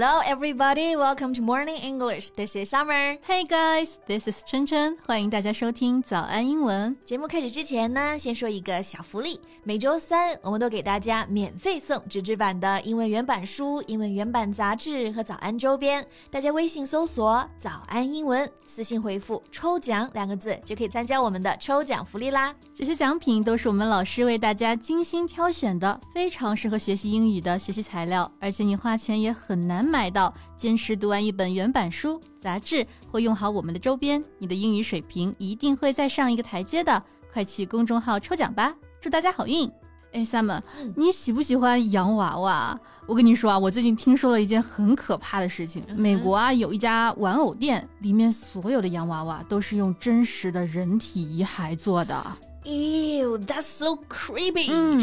Hello, everybody. Welcome to Morning English. This is Summer. Hey guys, this is 晨晨，欢迎大家收听早安英文。节目开始之前呢，先说一个小福利。每周三，我们都给大家免费送纸质版的英文原版书、英文原版杂志和早安周边。大家微信搜索“早安英文”，私信回复“抽奖”两个字，就可以参加我们的抽奖福利啦。这些奖品都是我们老师为大家精心挑选的，非常适合学习英语的学习材料，而且你花钱也很难。难买到，坚持读完一本原版书、杂志，或用好我们的周边，你的英语水平一定会再上一个台阶的。快去公众号抽奖吧，祝大家好运！哎，Sam，你喜不喜欢洋娃娃？我跟你说啊，我最近听说了一件很可怕的事情。美国啊，有一家玩偶店，里面所有的洋娃娃都是用真实的人体遗骸做的。Ew, that's so creepy. Mm.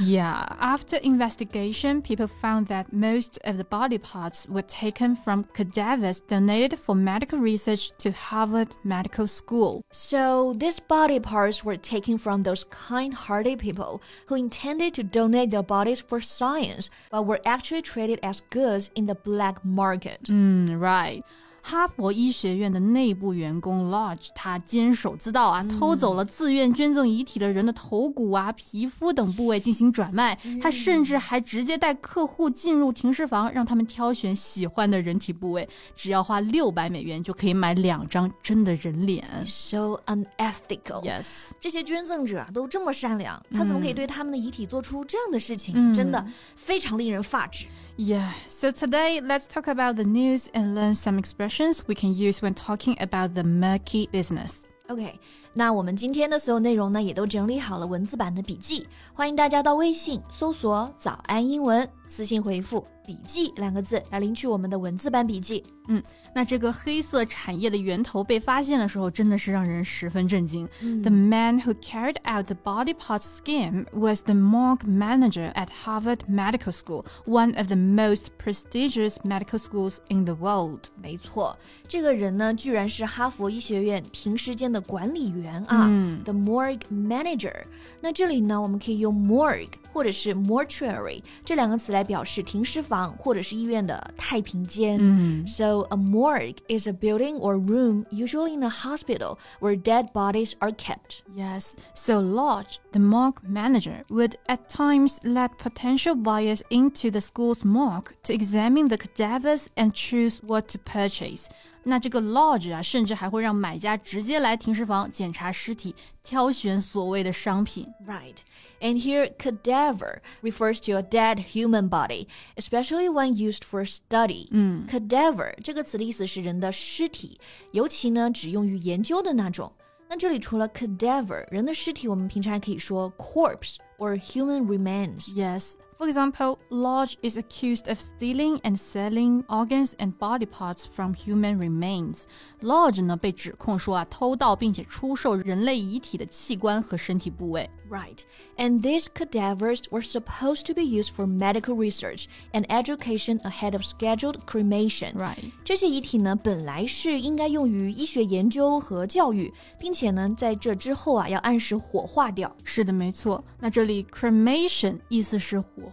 Yeah, after investigation, people found that most of the body parts were taken from cadavers donated for medical research to Harvard Medical School. So, these body parts were taken from those kind-hearted people who intended to donate their bodies for science, but were actually traded as goods in the black market. Mm, right. 哈佛医学院的内部员工 Lodge，他监守自盗啊，偷走了自愿捐赠遗体的人的头骨啊、皮肤等部位进行转卖。他甚至还直接带客户进入停尸房，让他们挑选喜欢的人体部位，只要花六百美元就可以买两张真的人脸。So unethical. Yes，这些捐赠者都这么善良，他怎么可以对他们的遗体做出这样的事情？真的非常令人发指。Yeah, so today let's talk about the news and learn some expressions we can use when talking about the murky business. OK，那我们今天的所有内容呢，也都整理好了文字版的笔记，欢迎大家到微信搜索“早安英文”，私信回复“笔记”两个字来领取我们的文字版笔记。嗯，那这个黑色产业的源头被发现的时候，真的是让人十分震惊。The man who carried out the body parts scheme was the morgue manager at Harvard Medical School, one of the most prestigious medical schools in the world. 没错，这个人呢，居然是哈佛医学院停尸间的管理员啊，the morgue manager。那这里呢，我们可以用 morgue 或者是 mortuary 这两个词来表示停尸房或者是医院的太平间。So so a morgue is a building or room, usually in a hospital, where dead bodies are kept. Yes, so Lodge, the morgue manager, would at times let potential buyers into the school's morgue to examine the cadavers and choose what to purchase. 那这个 lodge 啊，甚至还会让买家直接来停尸房检查尸体，挑选所谓的商品。Right. And here, cadaver refers to a dead human body, especially when used for study. 嗯，cadaver 这个词的意思是人的尸体，尤其呢只用于研究的那种。那这里除了 cadaver 人的尸体，我们平常还可以说 corpse or human remains. Yes. For example, Lodge is accused of stealing and selling organs and body parts from human remains. Lodge 呢被指控说啊偷盗并且出售人类遗体的器官和身体部位。Right, and these cadavers were supposed to be used for medical research and education ahead of scheduled cremation. Right，这些遗体呢本来是应该用于医学研究和教育，并且呢在这之后啊要按时火化掉。是的，没错。那这里 cremation 意思是火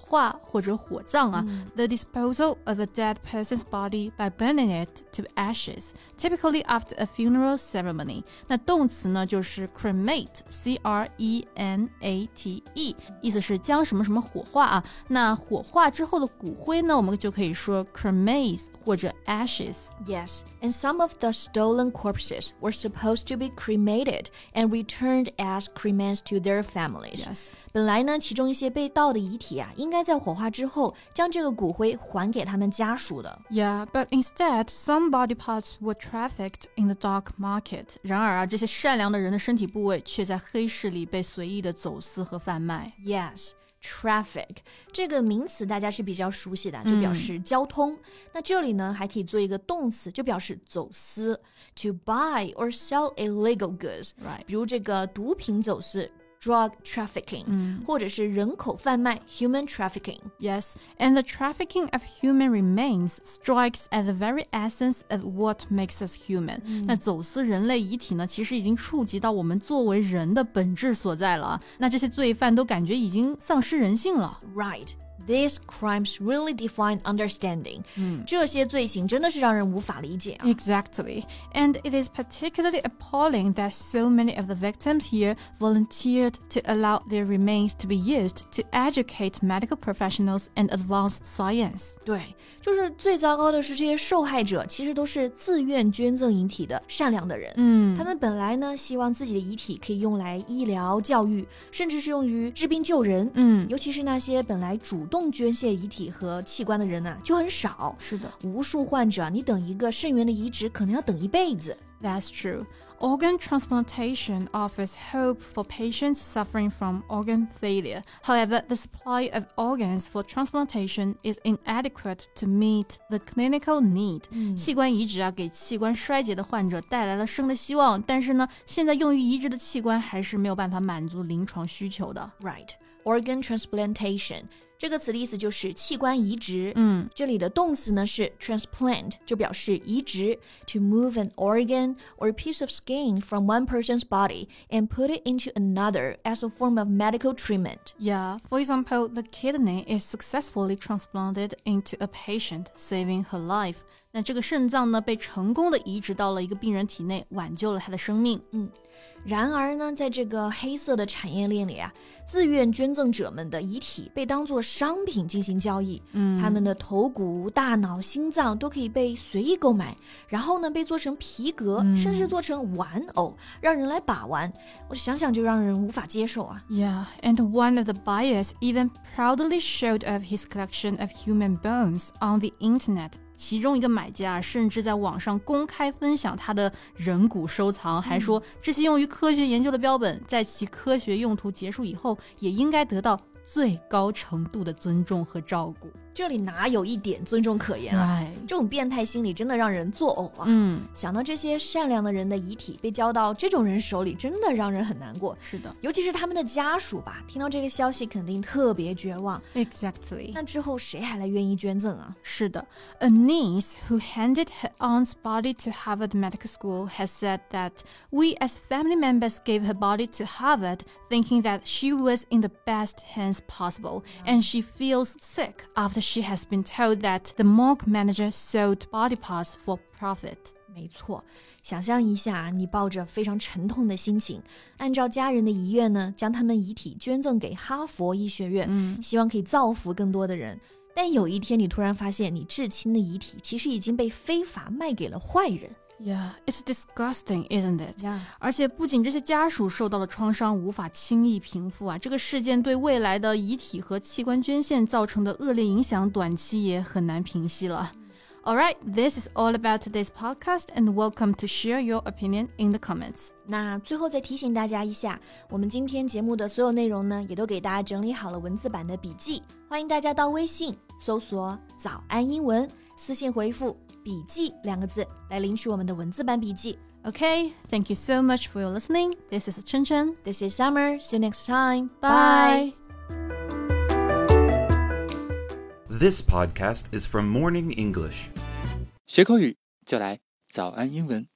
the disposal of a dead person's body by burning it to ashes, typically after a funeral ceremony。那动词呢就是 cremate，c r e n a t e，意思是将什么什么火化啊。那火化之后的骨灰呢，我们就可以说 cremains 或者 ashes。Yes, and some of the stolen corpses were supposed to be cremated and returned as cremains to their families. Yes, 本来呢，其中一些被盗的遗体啊。应该在火化之后将这个骨灰还给他们家属的。Yeah, but instead, some body parts were trafficked in the dark market. 然而啊，这些善良的人的身体部位却在黑市里被随意的走私和贩卖。Yes. Traffic 这个名词大家是比较熟悉的，就表示交通。那这里呢还可以做一个动词，就表示走私。To buy or sell illegal goods， Right 比如这个毒品走私。 drug trafficking，、或者是人口贩卖 human trafficking。 Yes, and the trafficking of human remains strikes at the very essence of what makes us human. 那走私人类遗体呢，其实已经触及到我们作为人的本质所在了啊。那这些罪犯都感觉已经丧失人性了。 Right. These crimes really define understanding. 嗯，这些罪行真的是让人无法理解啊。Exactly, and it is particularly appalling that so many of the victims here volunteered to allow their remains to be used to educate medical professionals and advance science. 对，就是最糟糕的是，这些受害者其实都是自愿捐赠遗体的善良的人。嗯，他们本来呢，希望自己的遗体可以用来医疗、教育，甚至是用于治病救人。嗯，尤其是那些本来主 动捐献遗体和器官的人呢，就很少。是的，无数患者，你等一个肾源的移植，可能要等一辈子。That's true. Organ transplantation offers hope for patients suffering from organ failure. However, the supply of organs for transplantation is inadequate to meet the clinical need. 器官移植啊，给器官衰竭的患者带来了生的希望，但是呢，现在用于移植的器官还是没有办法满足临床需求的。Right. Organ transplantation 这个词的意思就是器官移植。嗯，这里的动词呢是 transplant，就表示移植，to move an organ or a piece of skin from one person's body and put it into another as a form of medical treatment. Yeah, for example, the kidney is successfully transplanted into a patient, saving her life. 那这个肾脏呢，被成功的移植到了一个病人体内，挽救了他的生命。嗯。 然而呢，在这个黑色的产业链里啊，自愿捐赠者们的遗体被当作商品进行交易。嗯，他们的头骨、大脑、心脏都可以被随意购买，然后呢，被做成皮革，甚至做成玩偶，让人来把玩。我想想就让人无法接受啊。Yeah, and one of the buyers even proudly showed off his collection of human bones on the internet. 其中一个买家甚至在网上公开分享他的人骨收藏，还说这些用于科学研究的标本，在其科学用途结束以后，也应该得到最高程度的尊重和照顾。这里哪有一点尊重可言啊？这种变态心理真的让人作呕啊！嗯，想到这些善良的人的遗体被交到这种人手里，真的让人很难过。是的，尤其是他们的家属吧，听到这个消息肯定特别绝望。Exactly。那之后谁还来愿意捐赠啊？是的，A niece who handed her aunt's body to Harvard Medical School has said that we as family members gave her body to Harvard thinking that she was in the best hands possible, and she feels sick after. She has been told that the morgue manager sold body parts for profit. 没错，想象一下，你抱着非常沉痛的心情，按照家人的遗愿呢，将他们遗体捐赠给哈佛医学院，嗯，希望可以造福更多的人。但有一天，你突然发现，你至亲的遗体其实已经被非法卖给了坏人。Yeah, it's disgusting, isn't it? Yeah. 而且不仅这些家属受到了创伤，无法轻易平复啊，这个事件对未来的遗体和器官捐献造成的恶劣影响，短期也很难平息了。All right, this is all about today's podcast, and welcome to share your opinion in the comments. 那最后再提醒大家一下，我们今天节目的所有内容呢，也都给大家整理好了文字版的笔记，欢迎大家到微信搜索“早安英文”，私信回复。笔记两个字来领取我们的文字版笔记。Okay, thank you so much for your listening. This is Chen Chen. This is Summer. See you next time. Bye. This podcast is from Morning English. 学口语就来早安英文。